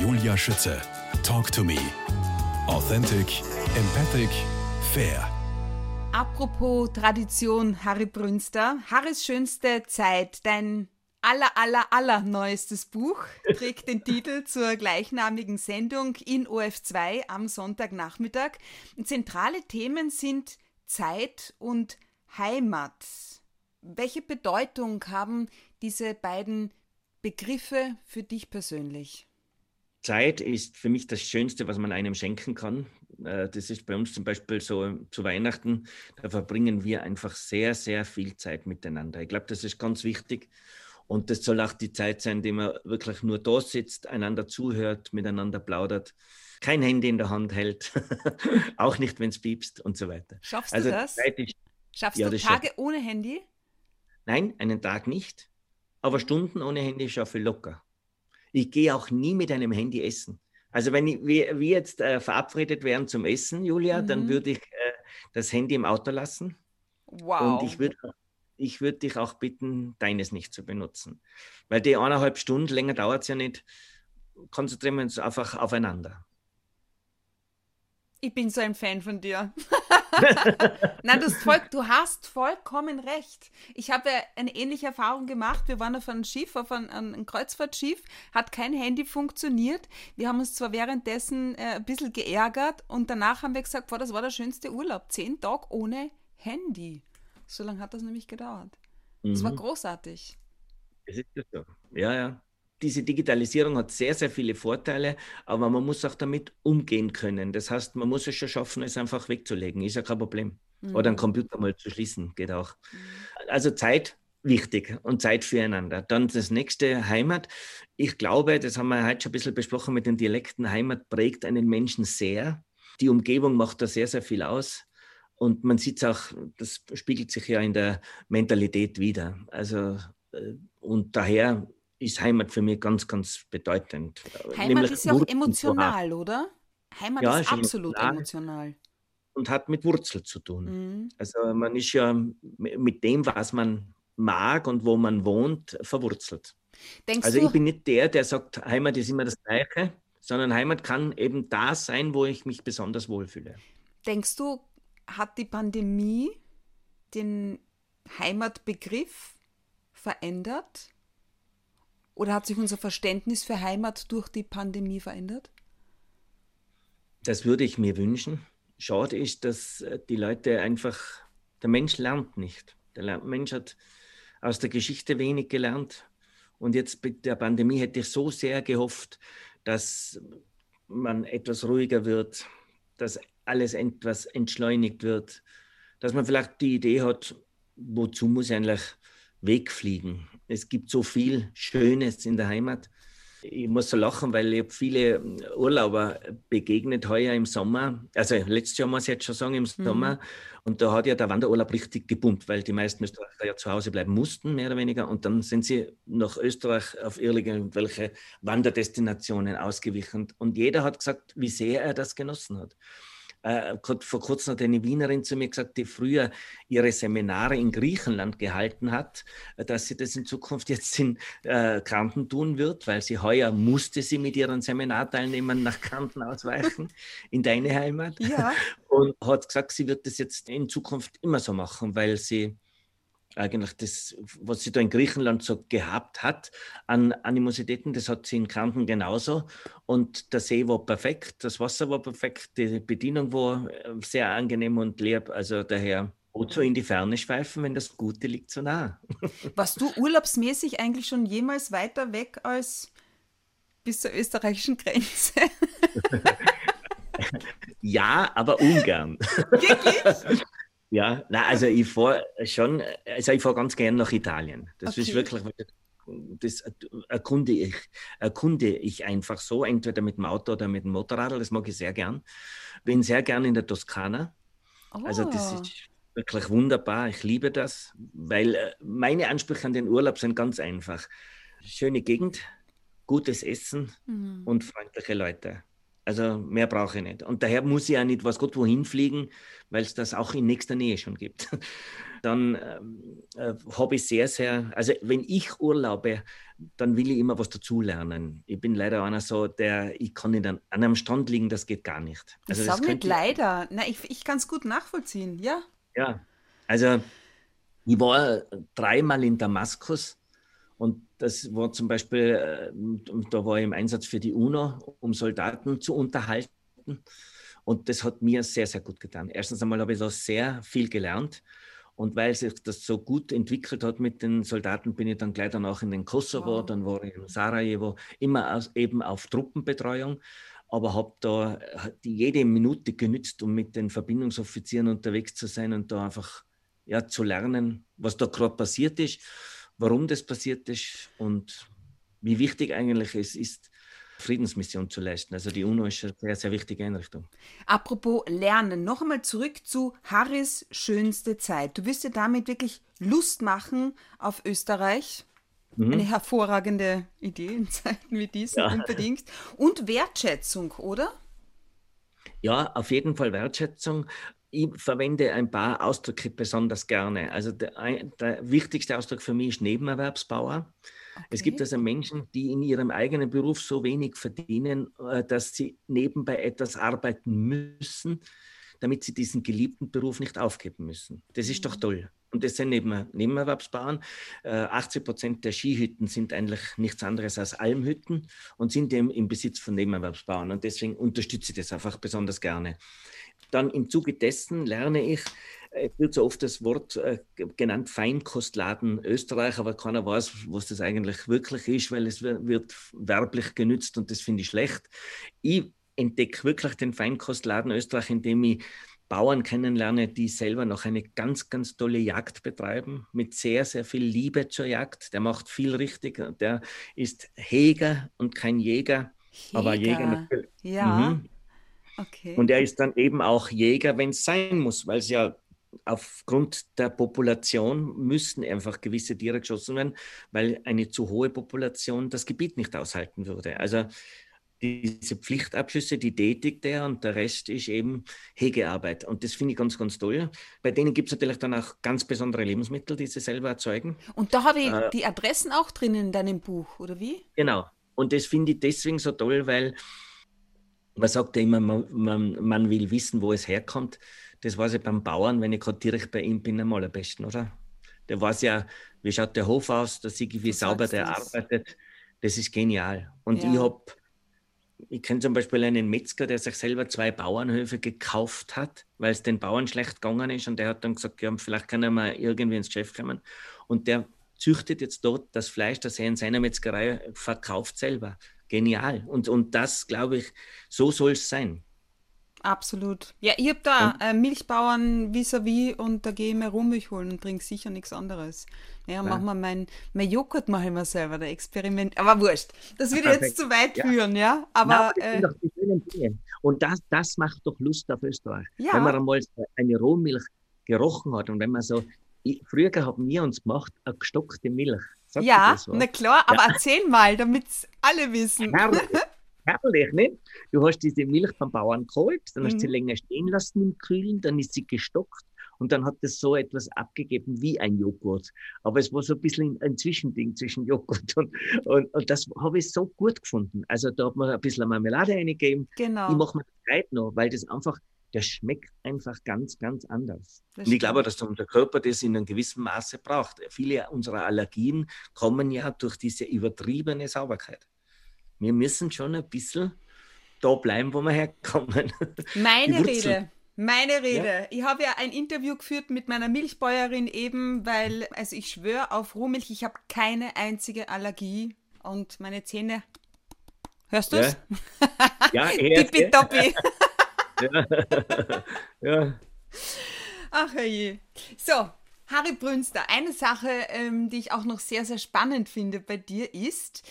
Julia Schütze. Talk to me. Authentic, empathic, fair. Apropos Tradition, Harry Brünster. Harrys schönste Zeit, dein aller, aller, aller neuestes Buch, trägt den Titel zur gleichnamigen Sendung in OF2 am Sonntagnachmittag. zentrale Themen sind Zeit und Heimat. Welche Bedeutung haben diese beiden Begriffe für dich persönlich? Zeit ist für mich das Schönste, was man einem schenken kann. Äh, das ist bei uns zum Beispiel so zu Weihnachten. Da verbringen wir einfach sehr, sehr viel Zeit miteinander. Ich glaube, das ist ganz wichtig. Und das soll auch die Zeit sein, die man wirklich nur da sitzt, einander zuhört, miteinander plaudert, kein Handy in der Hand hält, auch nicht, wenn es piepst und so weiter. Schaffst also, du das? Ist, Schaffst ja, du Tage ohne Handy? Nein, einen Tag nicht. Aber Stunden ohne Handy schaffe ich locker. Ich gehe auch nie mit einem Handy essen. Also wenn ich, wir, wir jetzt äh, verabredet wären zum Essen, Julia, mhm. dann würde ich äh, das Handy im Auto lassen. Wow. Und ich würde ich würde dich auch bitten, deines nicht zu benutzen. Weil die eineinhalb Stunden, länger dauert es ja nicht, konzentrieren wir uns einfach aufeinander. Ich bin so ein Fan von dir. Nein, du, voll, du, hast vollkommen recht. Ich habe eine ähnliche Erfahrung gemacht. Wir waren auf einem Schiff, auf einem, einem Kreuzfahrtschiff, hat kein Handy funktioniert. Wir haben uns zwar währenddessen äh, ein bisschen geärgert und danach haben wir gesagt, boah, das war der schönste Urlaub. Zehn Tage ohne Handy. So lange hat das nämlich gedauert. Es mhm. war großartig. Es ist so. Ja, ja. Diese Digitalisierung hat sehr, sehr viele Vorteile, aber man muss auch damit umgehen können. Das heißt, man muss es schon schaffen, es einfach wegzulegen. Ist ja kein Problem. Mhm. Oder einen Computer mal zu schließen, geht auch. Mhm. Also Zeit wichtig und Zeit füreinander. Dann das nächste, Heimat. Ich glaube, das haben wir heute schon ein bisschen besprochen mit den Dialekten, Heimat prägt einen Menschen sehr. Die Umgebung macht da sehr, sehr viel aus. Und man sieht es auch, das spiegelt sich ja in der Mentalität wieder. Also, äh, und daher ist Heimat für mich ganz, ganz bedeutend. Heimat Nämlich ist ja auch emotional, oder? Heimat ja, ist absolut emotional. Und hat mit Wurzel zu tun. Mhm. Also man ist ja mit dem, was man mag und wo man wohnt, verwurzelt. Denkst also ich bin nicht der, der sagt, Heimat ist immer das Gleiche, sondern Heimat kann eben da sein, wo ich mich besonders wohlfühle. Denkst du, hat die Pandemie den Heimatbegriff verändert? Oder hat sich unser Verständnis für Heimat durch die Pandemie verändert? Das würde ich mir wünschen. Schade ist, dass äh, die Leute einfach, der Mensch lernt nicht. Der Mensch hat aus der Geschichte wenig gelernt. Und jetzt mit der Pandemie hätte ich so sehr gehofft, dass man etwas ruhiger wird, dass alles etwas entschleunigt wird, dass man vielleicht die Idee hat, wozu muss ich eigentlich wegfliegen? Es gibt so viel Schönes in der Heimat ich muss so lachen, weil ich viele Urlauber begegnet heuer im Sommer. Also letztes Jahr muss ich jetzt schon sagen, im mhm. Sommer. Mhm. Und da hat ja der Wanderurlaub richtig gepumpt, weil die meisten Österreicher ja zu Hause bleiben mussten, mehr oder weniger. Und dann sind sie nach Österreich auf irgendwelche Wanderdestinationen ausgewichen. Und jeder hat gesagt, wie sehr er das genossen hat. Äh, vor kurzem hat eine Wienerin zu mir gesagt, die früher ihre Seminare in Griechenland gehalten hat, äh, dass sie das in Zukunft jetzt in äh, Kärnten tun wird, weil sie heuer musste sie mit ihren Seminarteilnehmern nach Kärnten ausweichen, in deine Heimat. Ja. Und hat gesagt, sie wird das jetzt in Zukunft immer so machen, weil sie eigentlich das, was sie da in Griechenland so gehabt hat an Animositäten, das hat sie in Kärnten genauso. Und der See war perfekt, das Wasser war perfekt, die Bedienung war äh, sehr angenehm und lieb. Also daher wozu in die Ferne schweifen, wenn das Gute liegt so nah. Warst du urlaubsmäßig eigentlich schon jemals weiter weg als bis zur österreichischen Grenze? ja, aber ungern. Wirklich? Ja, nein, also ich fahre schon, also ich fahre ganz gern nach Italien. Das okay. ist wirklich, das erkunde ich, erkunde ich einfach so, entweder mit dem Auto oder mit dem Motorrad, das mag ich sehr gern. Bin sehr gern in der Toskana. Oh. Also das oh. ist wirklich wunderbar, ich liebe das, weil äh, meine Ansprüche an den Urlaub sind ganz einfach. Schöne Gegend, gutes Essen mhm. und freundliche Leute. Also mehr brauche ich nicht. Und daher muss ich auch nicht was Gott wohin fliegen, weil es das auch in nächster Nähe schon gibt. Dann ähm, äh, habe ich sehr, sehr, also wenn ich urlaube, dann will ich immer was dazulernen. Ich bin leider einer so, der, ich kann nicht an, einem Strand liegen, das geht gar nicht. Also ich sage nicht leider. Na, ich, ich kann es gut nachvollziehen, ja. Ja, also ich war dreimal in Damaskus und das war zum Beispiel, äh, da war ich im Einsatz für die UNO, um Soldaten zu unterhalten. Und das hat mir sehr, sehr gut getan. Erstens einmal habe ich da sehr viel gelernt. Und weil sich das so gut entwickelt hat mit den Soldaten, bin ich dann gleich danach in den Kosovo, wow. dann war ich in Sarajevo, immer aus, eben auf Truppenbetreuung, aber habe da jede Minute genützt, um mit den Verbindungsoffizieren unterwegs zu sein und da einfach ja, zu lernen, was da gerade passiert ist, warum das passiert ist und wie wichtig eigentlich es ist, Friedensmission zu leisten. Also die UNO ist eine sehr, sehr wichtige Einrichtung. Apropos Lernen, noch einmal zurück zu Harris schönste Zeit. Du wirst dir damit wirklich Lust machen auf Österreich. Mhm. Eine hervorragende Idee in Zeiten wie diesen ja. unbedingt. Und Wertschätzung, oder? Ja, auf jeden Fall Wertschätzung ich verwende ein paar Ausdrücke besonders gerne. Also der, der wichtigste Ausdruck für mich ist Nebenerwerbsbauer. Okay. Es gibt also Menschen, die in ihrem eigenen Beruf so wenig verdienen, äh, dass sie nebenbei etwas arbeiten müssen, damit sie diesen geliebten Beruf nicht aufgeben müssen. Das ist mhm. doch toll. Und das sind Neben Nebenerwerbsbauern. 80 äh, Prozent der Skihütten sind eigentlich nichts anderes als Almhütten und sind im, im Besitz von Nebenerwerbsbauern. Und deswegen unterstütze ich das einfach besonders gerne. Dann im Zuge dessen lerne ich, es wird so oft das Wort äh, genannt Feinkostladen Österreich, aber keiner weiß, was das eigentlich wirklich ist, weil es wird werblich genützt und das finde ich schlecht. Ich entdecke wirklich den Feinkostladen Österreich, indem ich Bauern kennenlerne, die selber noch eine ganz, ganz tolle Jagd betreiben, mit sehr, sehr viel Liebe zur Jagd. Der macht viel richtig. Der ist Heger und kein Jäger, Jäger. aber Jäger natürlich. Ja. Mhm. Okay. Und er ist dann eben auch Jäger, wenn es sein muss, weil es ja aufgrund der Population müssen einfach gewisse Tiere geschossen werden, weil eine zu hohe Population das Gebiet nicht aushalten würde. Also diese Pflichtabschlüsse, die tätigt er und der Rest ist eben Hegearbeit. Und das finde ich ganz, ganz toll. Bei denen gibt es natürlich dann auch ganz besondere Lebensmittel, die sie selber erzeugen. Und da habe ich äh, die Adressen auch drin in deinem Buch, oder wie? Genau. Und das finde ich deswegen so toll, weil man sagt ja immer, man, man, man, will wissen, wo es herkommt. Das weiß ich beim Bauern, wenn ich gerade direkt bei ihm bin, am besten, oder? Der weiß ja, wie schaut der Hof aus, da sehe ich, wie du sauber der das. arbeitet. Das ist genial. Und ja. ich habe, ich kenne zum Beispiel einen Metzger, der sich selber zwei Bauernhöfe gekauft hat, weil es den Bauern schlecht gegangen ist. Und der hat dann gesagt, ja, vielleicht kann er mal irgendwie ins Geschäft kommen. Und der züchtet jetzt dort das Fleisch, das er in seiner Metzgerei verkauft, selber genial. Und, und das, glaube ich, so soll es sein. Absolut. Ja, ich habe da äh, Milchbauern vis-à-vis -vis und da gehe ich mir Rohmilch holen und trinke sicher nichts anderes. Ja, machen wir mein, mein Joghurt mache ich mir selber, der Experiment. Aber wurscht, das würde jetzt zu weit ja. führen, ja. Aber, Nein, aber äh, Und das, das macht doch Lust auf Österreich. Ja. Wenn man einmal eine Rohmilch gerochen hat und wenn man so, ich, früher haben wir uns gemacht, eine gestockte Milch. Sagt ja, na klar, aber ja. erzähl mal, damit alle wissen. Herrlich, herrlich, nicht? Du hast diese Milch vom Bauern geholt, dann hast du mhm. sie länger stehen lassen im Kühlen, dann ist sie gestockt und dann hat es so etwas abgegeben wie ein Joghurt. Aber es war so ein bisschen ein Zwischending zwischen Joghurt und, und, und das habe ich so gut gefunden. Also da hat man ein bisschen Marmelade eingegeben. Genau. Ich mache mir das heute noch, weil das einfach der schmeckt einfach ganz, ganz anders. Das und ich glaube, dass unser Körper das in einem gewissen Maße braucht. Viele unserer Allergien kommen ja durch diese übertriebene Sauberkeit. Wir müssen schon ein bisschen da bleiben, wo wir herkommen. Meine Rede. Meine Rede. Ja? Ich habe ja ein Interview geführt mit meiner Milchbäuerin eben, weil, also ich schwöre auf Rohmilch, ich habe keine einzige Allergie und meine Zähne. Hörst du es? Ja, ja Tippitoppi. Ja. ja. Ach je. So, Harry Brünster, eine Sache, ähm, die ich auch noch sehr, sehr spannend finde bei dir ist,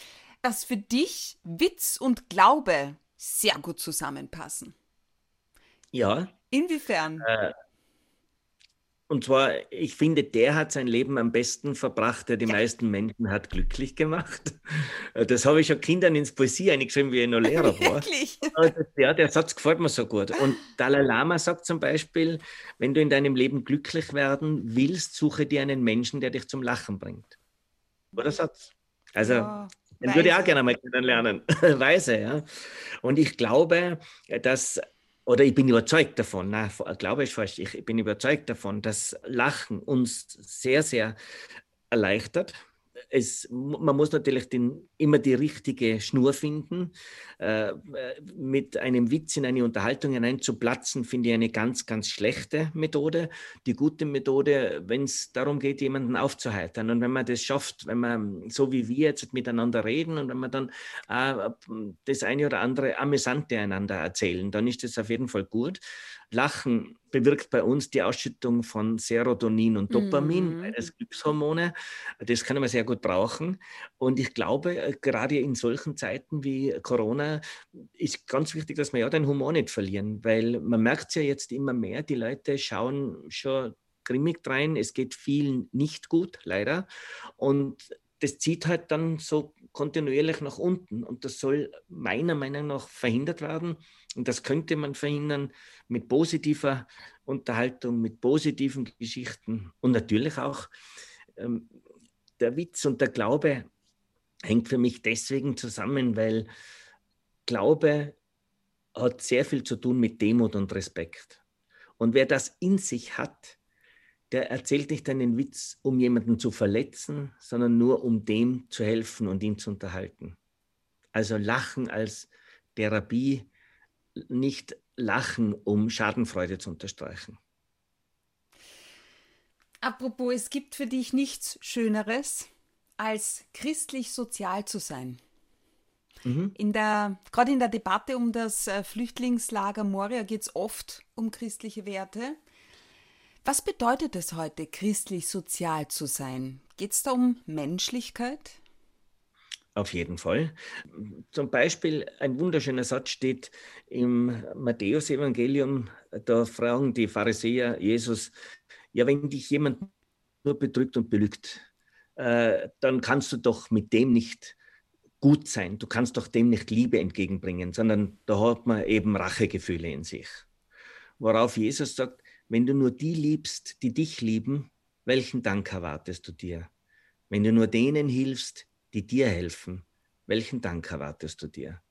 dass für dich Witz und Glaube sehr gut zusammenpassen. Ja. Inwiefern? Äh, Und zwar, ich finde, der hat sein Leben am besten verbracht, der die ja. meisten Menschen hat glücklich gemacht. Das habe ich schon Kindern ins Poesie eingeschrieben, wie ich noch Lehrer war. Wirklich? Ja, der Satz gefällt mir so gut. Und Dalai Lama sagt zum Beispiel, wenn du in deinem Leben glücklich werden willst, suche dir einen Menschen, der dich zum Lachen bringt. Oder Satz? Also, ja, den würde ich auch gerne mal kennenlernen. Weise, ja. Und ich glaube, dass oder ich bin überzeugt davon, na, glaube ich falsch, ich bin überzeugt davon, dass Lachen uns sehr, sehr erleichtert, es, man muss natürlich den, immer die richtige Schnur finden. Äh, mit einem Witz in eine Unterhaltung hineinzuplatzen, finde ich eine ganz, ganz schlechte Methode. Die gute Methode, wenn es darum geht, jemanden aufzuheitern. Und wenn man das schafft, wenn man so wie wir jetzt miteinander reden und wenn man dann äh, das eine oder andere Amüsante einander erzählen, dann ist das auf jeden Fall gut. Lachen bewirkt bei uns die Ausschüttung von Serotonin und Dopamin, mhm. als Glückshormone. Das können wir sehr gut brauchen. Und ich glaube, äh, gerade in solchen Zeiten wie Corona ist ganz wichtig, dass wir ja den Humor nicht verlieren, weil man merkt es ja jetzt immer mehr, die Leute schauen schon grimmig rein, es geht vielen nicht gut, leider. Und das zieht halt dann so kontinuierlich nach unten. Und das soll meiner Meinung nach verhindert werden. Und das könnte man verhindern mit positiver Unterhaltung, mit positiven Geschichten und natürlich auch ähm, der Witz und der Glaube hängt für mich deswegen zusammen, weil Glaube hat sehr viel zu tun mit Demut und Respekt. Und wer das in sich hat, der erzählt nicht einen Witz, um jemanden zu verletzen, sondern nur um dem zu helfen und ihn zu unterhalten. Also Lachen als Therapie nicht lachen, um Schadenfreude zu unterstreichen. Apropos, es gibt für dich nichts Schöneres, als christlich sozial zu sein. Mhm. In der, gerade in der Debatte um das äh, Flüchtlingslager Moria geht es oft um christliche Werte. Was bedeutet es heute, christlich sozial zu sein? Geht es da um Menschlichkeit? Auf jeden Fall. Zum Beispiel ein wunderschöner Satz steht im Matthäusevangelium. Da fragen die Pharisäer Jesus, ja, wenn dich jemand nur betrügt und belügt, äh, dann kannst du doch mit dem nicht gut sein. Du kannst doch dem nicht Liebe entgegenbringen, sondern da hat man eben Rachegefühle in sich. Worauf Jesus sagt, wenn du nur die liebst, die dich lieben, welchen Dank erwartest du dir? Wenn du nur denen hilfst, die dir helfen, welchen Dank erwartest du dir?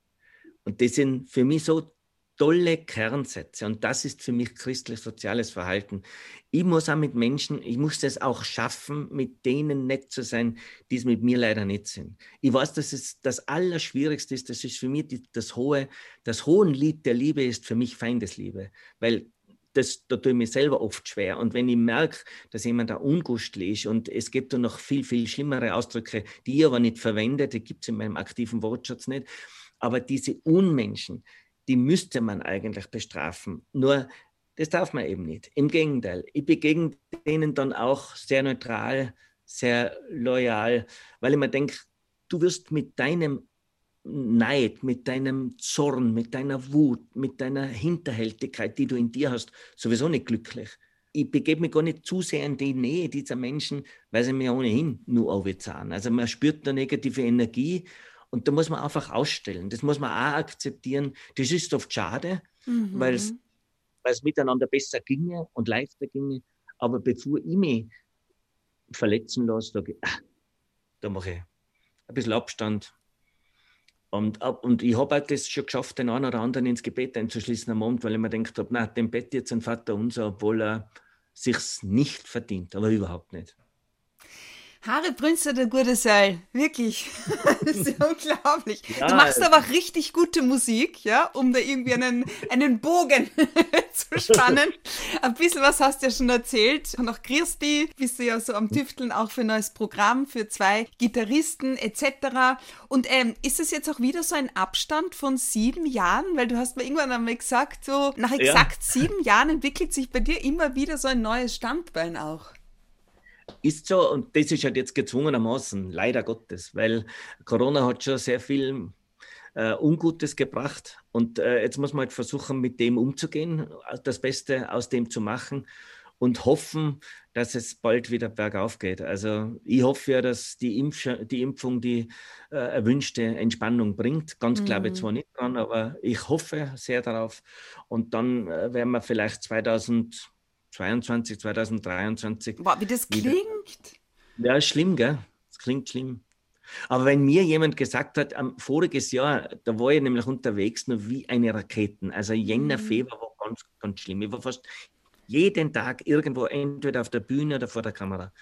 Und das sind für mich so tolle Kernsätze und das ist für mich christlich-soziales Verhalten. Ich muss auch mit Menschen, ich muss es auch schaffen, mit denen nett zu sein, die es mit mir leider nicht sind. Ich weiß, dass es das Allerschwierigste ist, das ist für mich die, das hohe, das hohe Lied der Liebe ist für mich Feindesliebe, weil das, da tue ich mir selber oft schwer. Und wenn ich merke, dass jemand da ungustlich ist und es gibt da noch viel, viel schlimmere Ausdrücke, die ich aber nicht verwende, die gibt es in meinem aktiven Wortschatz nicht. Aber diese Unmenschen, die müsste man eigentlich bestrafen. Nur das darf man eben nicht. Im Gegenteil, ich begegne denen dann auch sehr neutral, sehr loyal, weil ich mir denke, du wirst mit deinem Neid, mit deinem Zorn, mit deiner Wut, mit deiner Hinterhältigkeit, die du in dir hast, sowieso nicht glücklich. Ich begebe mich gar nicht zu sehr in die Nähe dieser Menschen, weil sie mir ohnehin nur aufzahlen. Also man spürt eine negative Energie und da muss man einfach ausstellen. Das muss man auch akzeptieren. Das ist oft schade, mhm. weil es miteinander besser ginge und leichter ginge. Aber bevor ich mich verletzen lasse, da, ah, da mache ich ein bisschen Abstand und, und ich habe halt das schon geschafft, den einen oder anderen ins Gebet einzuschließen am Abend, weil ich mir gedacht habe, na, dem Bett jetzt ein Vater unser, obwohl er sich's nicht verdient, aber überhaupt nicht. Haare Brünster, der gute Seil. Wirklich. das ist unglaublich. Ja, du machst aber auch richtig gute Musik, ja, um da irgendwie einen, einen Bogen zu spannen. Ein bisschen was hast du ja schon erzählt. Und auch Christi bist du ja so am Tüfteln auch für ein neues Programm, für zwei Gitarristen etc. Und ähm, ist es jetzt auch wieder so ein Abstand von sieben Jahren? Weil du hast mir irgendwann einmal gesagt, so nach exakt ja. sieben Jahren entwickelt sich bei dir immer wieder so ein neues Standbein auch. Ist so, und das ist halt jetzt gezwungenermaßen, leider Gottes, weil Corona hat schon sehr viel äh, Ungutes gebracht. Und äh, jetzt muss man halt versuchen, mit dem umzugehen, das Beste aus dem zu machen. und hoffen, dass es bald wieder bergauf geht. Also ich hoffe ja, dass die, Impf die Impfung die äh, erwünschte Entspannung bringt. Ganz mhm. glaube ich zwar nicht dran, aber ich hoffe sehr darauf. Und dann äh, werden wir vielleicht 2022, 2023. Boah, wie das klingt. Ja, schlimm, gell? Das klingt schlimm. Aber wenn mir jemand gesagt hat, um, voriges Jahr, da war ich nämlich unterwegs nur wie eine Raketen. Also Jänner, mhm. Februar war ganz, ganz schlimm. Ich war fast jeden Tag irgendwo, entweder auf der Bühne oder vor der Kamera.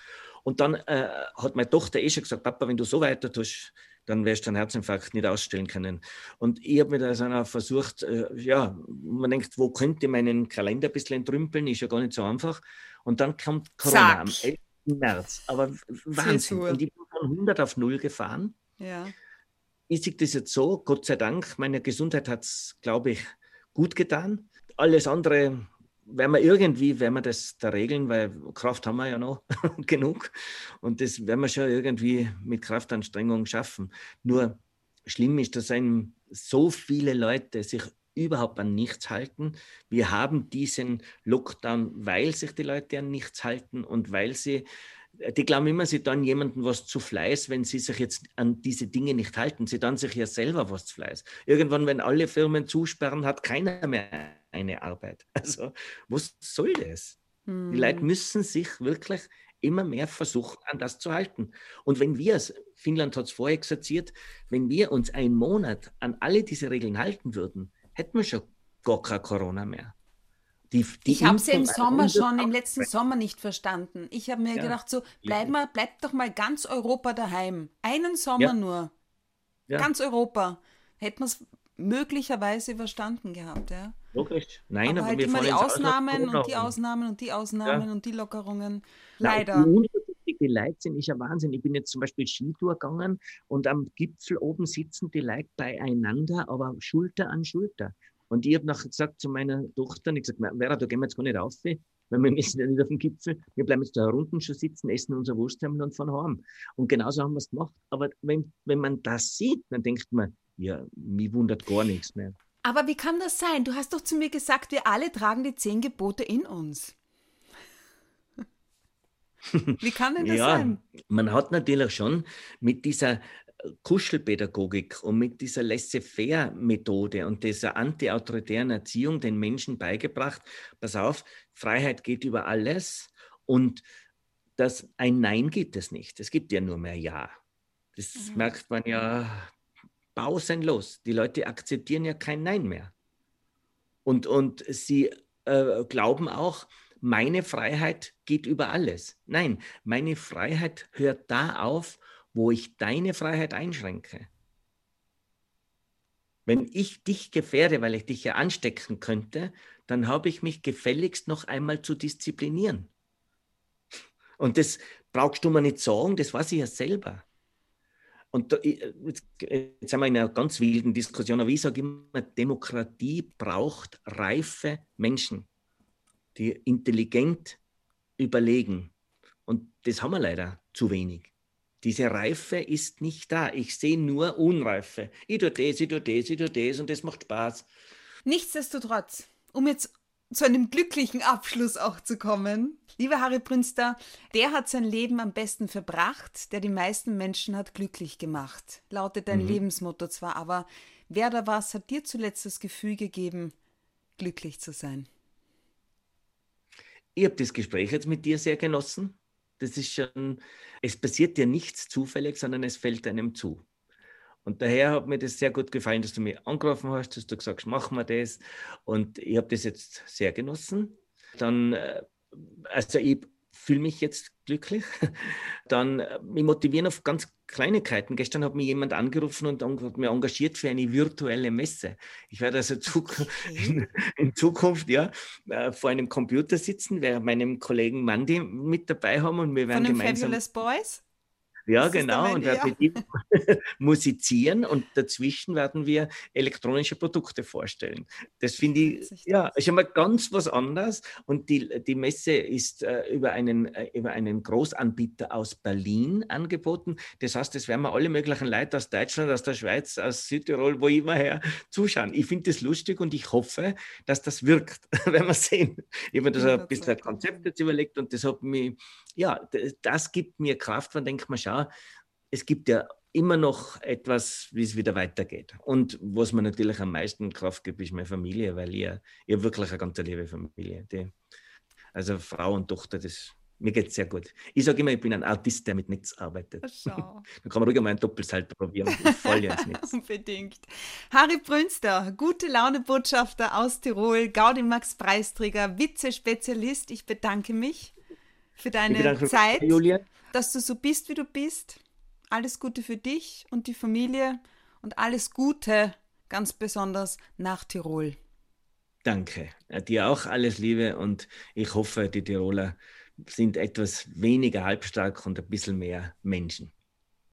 Und dann äh, hat meine Tochter eh schon gesagt, Papa, wenn du so weiter tust, dann wirst du einen Herzinfarkt nicht ausstellen können. Und ich habe mir da also versucht, äh, ja, man denkt, wo könnte meinen Kalender ein bisschen entrümpeln, ist ja gar nicht so einfach. Und dann kommt Corona am 11. März. Aber Wahnsinn. Und ich bin von 100 auf 0 gefahren. Ja. Ich sehe das jetzt so, Gott sei Dank, meine Gesundheit hat es, glaube ich, gut getan. Alles andere werden wir irgendwie, werden wir das da regeln, weil Kraft haben wir ja noch genug. Und das werden wir schon irgendwie mit Kraftanstrengung schaffen. Nur schlimm ist, dass einem so viele Leute sich überhaupt an nichts halten. Wir haben diesen Lockdown, weil sich die Leute an nichts halten und weil sie die glauben immer, sie tun jemandem was zu Fleiß, wenn sie sich jetzt an diese Dinge nicht halten. Sie tun sich ja selber was zu Fleiß. Irgendwann, wenn alle Firmen zusperren, hat keiner mehr eine Arbeit. Also, was soll das? Hm. Die Leute hm. müssen sich wirklich immer mehr versuchen, an das zu halten. Und wenn wir es, Finnland hat es vorher exerziert, wenn wir uns einen Monat an alle diese Regeln halten würden, hätten wir schon gar kein Corona mehr. Die, die ich habe es ja im Sommer schon, im letzten Sommer nicht verstanden. Ich habe mir ja. gedacht, so, bleib mal, bleibt doch mal ganz Europa daheim. Einen Sommer ja. nur. Ja. Ganz Europa. Hätten wir es möglicherweise verstanden gehabt, ja. Logisch. Nein, aber, aber halt immer die Ausnahmen und die Ausnahmen und die Ausnahmen und die Lockerungen. Leider. Nein, die Leute sind, ist ja Wahnsinn. Ich bin jetzt zum Beispiel Skitour gegangen und am Gipfel oben sitzen die Leute beieinander, aber Schulter an Schulter. Und ich habe nachher gesagt zu meiner Tochter, ich gesagt, Vera, da gehen wir jetzt gar nicht rauf, weil wir müssen ja nicht auf dem Gipfel. Wir bleiben jetzt da unten schon sitzen, essen unser Wursthemmel und fahren heim. Und genauso haben wir es gemacht. Aber wenn, wenn man das sieht, dann denkt man, ja, mich wundert gar nichts mehr. Aber wie kann das sein? Du hast doch zu mir gesagt, wir alle tragen die zehn Gebote in uns. Wie kann denn das ja, sein? Man hat natürlich schon mit dieser Kuschelpädagogik und mit dieser Laissez-faire-Methode und dieser antiautoritären Erziehung den Menschen beigebracht, pass auf, Freiheit geht über alles und das ein Nein gibt es nicht. Es gibt ja nur mehr Ja. Das mhm. merkt man ja pausenlos. Die Leute akzeptieren ja kein Nein mehr. Und, und sie äh, glauben auch, meine Freiheit geht über alles. Nein, meine Freiheit hört da auf, wo ich deine Freiheit einschränke. Wenn ich dich gefährde, weil ich dich ja anstecken könnte, dann habe ich mich gefälligst noch einmal zu disziplinieren. Und das brauchst du mir nicht sagen, das weiß ich ja selber. Und da, jetzt, jetzt sind wir in einer ganz wilden Diskussion, aber ich sage immer, Demokratie braucht reife Menschen, die intelligent überlegen. Und das haben wir leider zu wenig. Diese Reife ist nicht da. Ich sehe nur Unreife. Ich tue das, ich tue das, ich tue das und das macht Spaß. Nichtsdestotrotz, um jetzt zu einem glücklichen Abschluss auch zu kommen. Lieber Harry Brünster, der hat sein Leben am besten verbracht, der die meisten Menschen hat glücklich gemacht. Lautet dein mhm. Lebensmotto zwar, aber wer da was hat dir zuletzt das Gefühl gegeben, glücklich zu sein? Ich habe das Gespräch jetzt mit dir sehr genossen. Das ist schon, es passiert dir nichts zufällig, sondern es fällt einem zu. Und daher hat mir das sehr gut gefallen, dass du mich angerufen hast, dass du gesagt hast, machen wir das. Und ich habe das jetzt sehr genossen. Dann, äh, also ich fühle mich jetzt glücklich. Dann äh, mich motivieren auf ganz Kleinigkeiten. Gestern hat mich jemand angerufen und hat mich engagiert für eine virtuelle Messe. Ich werde also in, in Zukunft ja äh, vor einem Computer sitzen, werde meinem Kollegen Mandy mit dabei haben und wir werden Von gemeinsam. Fabulous Boys? Ja, genau. Und werden ihm musizieren und dazwischen werden wir elektronische Produkte vorstellen. Das finde ich, ja, ist einmal ganz was anderes. Und die, die Messe ist äh, über, einen, äh, über einen Großanbieter aus Berlin angeboten. Das heißt, es werden wir alle möglichen Leute aus Deutschland, aus der Schweiz, aus Südtirol, wo immer her zuschauen. Ich finde das lustig und ich hoffe, dass das wirkt, wenn wir sehen. Ich habe mir das ja, ein bisschen ein Konzept jetzt überlegt und das hat mich, ja, das gibt mir Kraft, man denkt man, schau, es gibt ja immer noch etwas, wie es wieder weitergeht. Und was mir natürlich am meisten Kraft gibt, ist meine Familie, weil ich, ich wirklich eine ganz liebe Familie. Die, also Frau und Tochter, das, mir geht es sehr gut. Ich sage immer, ich bin ein Artist, der mit nichts arbeitet. Schau. Dann kann man ruhig mal ein Doppelsalto probieren. Voll ins Netz. Unbedingt. Harry Brünster, gute Laune-Botschafter aus Tirol, Gaudi-Max-Preisträger, Witze-Spezialist. Ich bedanke mich für deine Zeit, mich, dass du so bist, wie du bist alles Gute für dich und die Familie und alles Gute ganz besonders nach Tirol. Danke. Dir auch alles Liebe und ich hoffe, die Tiroler sind etwas weniger halbstark und ein bisschen mehr Menschen.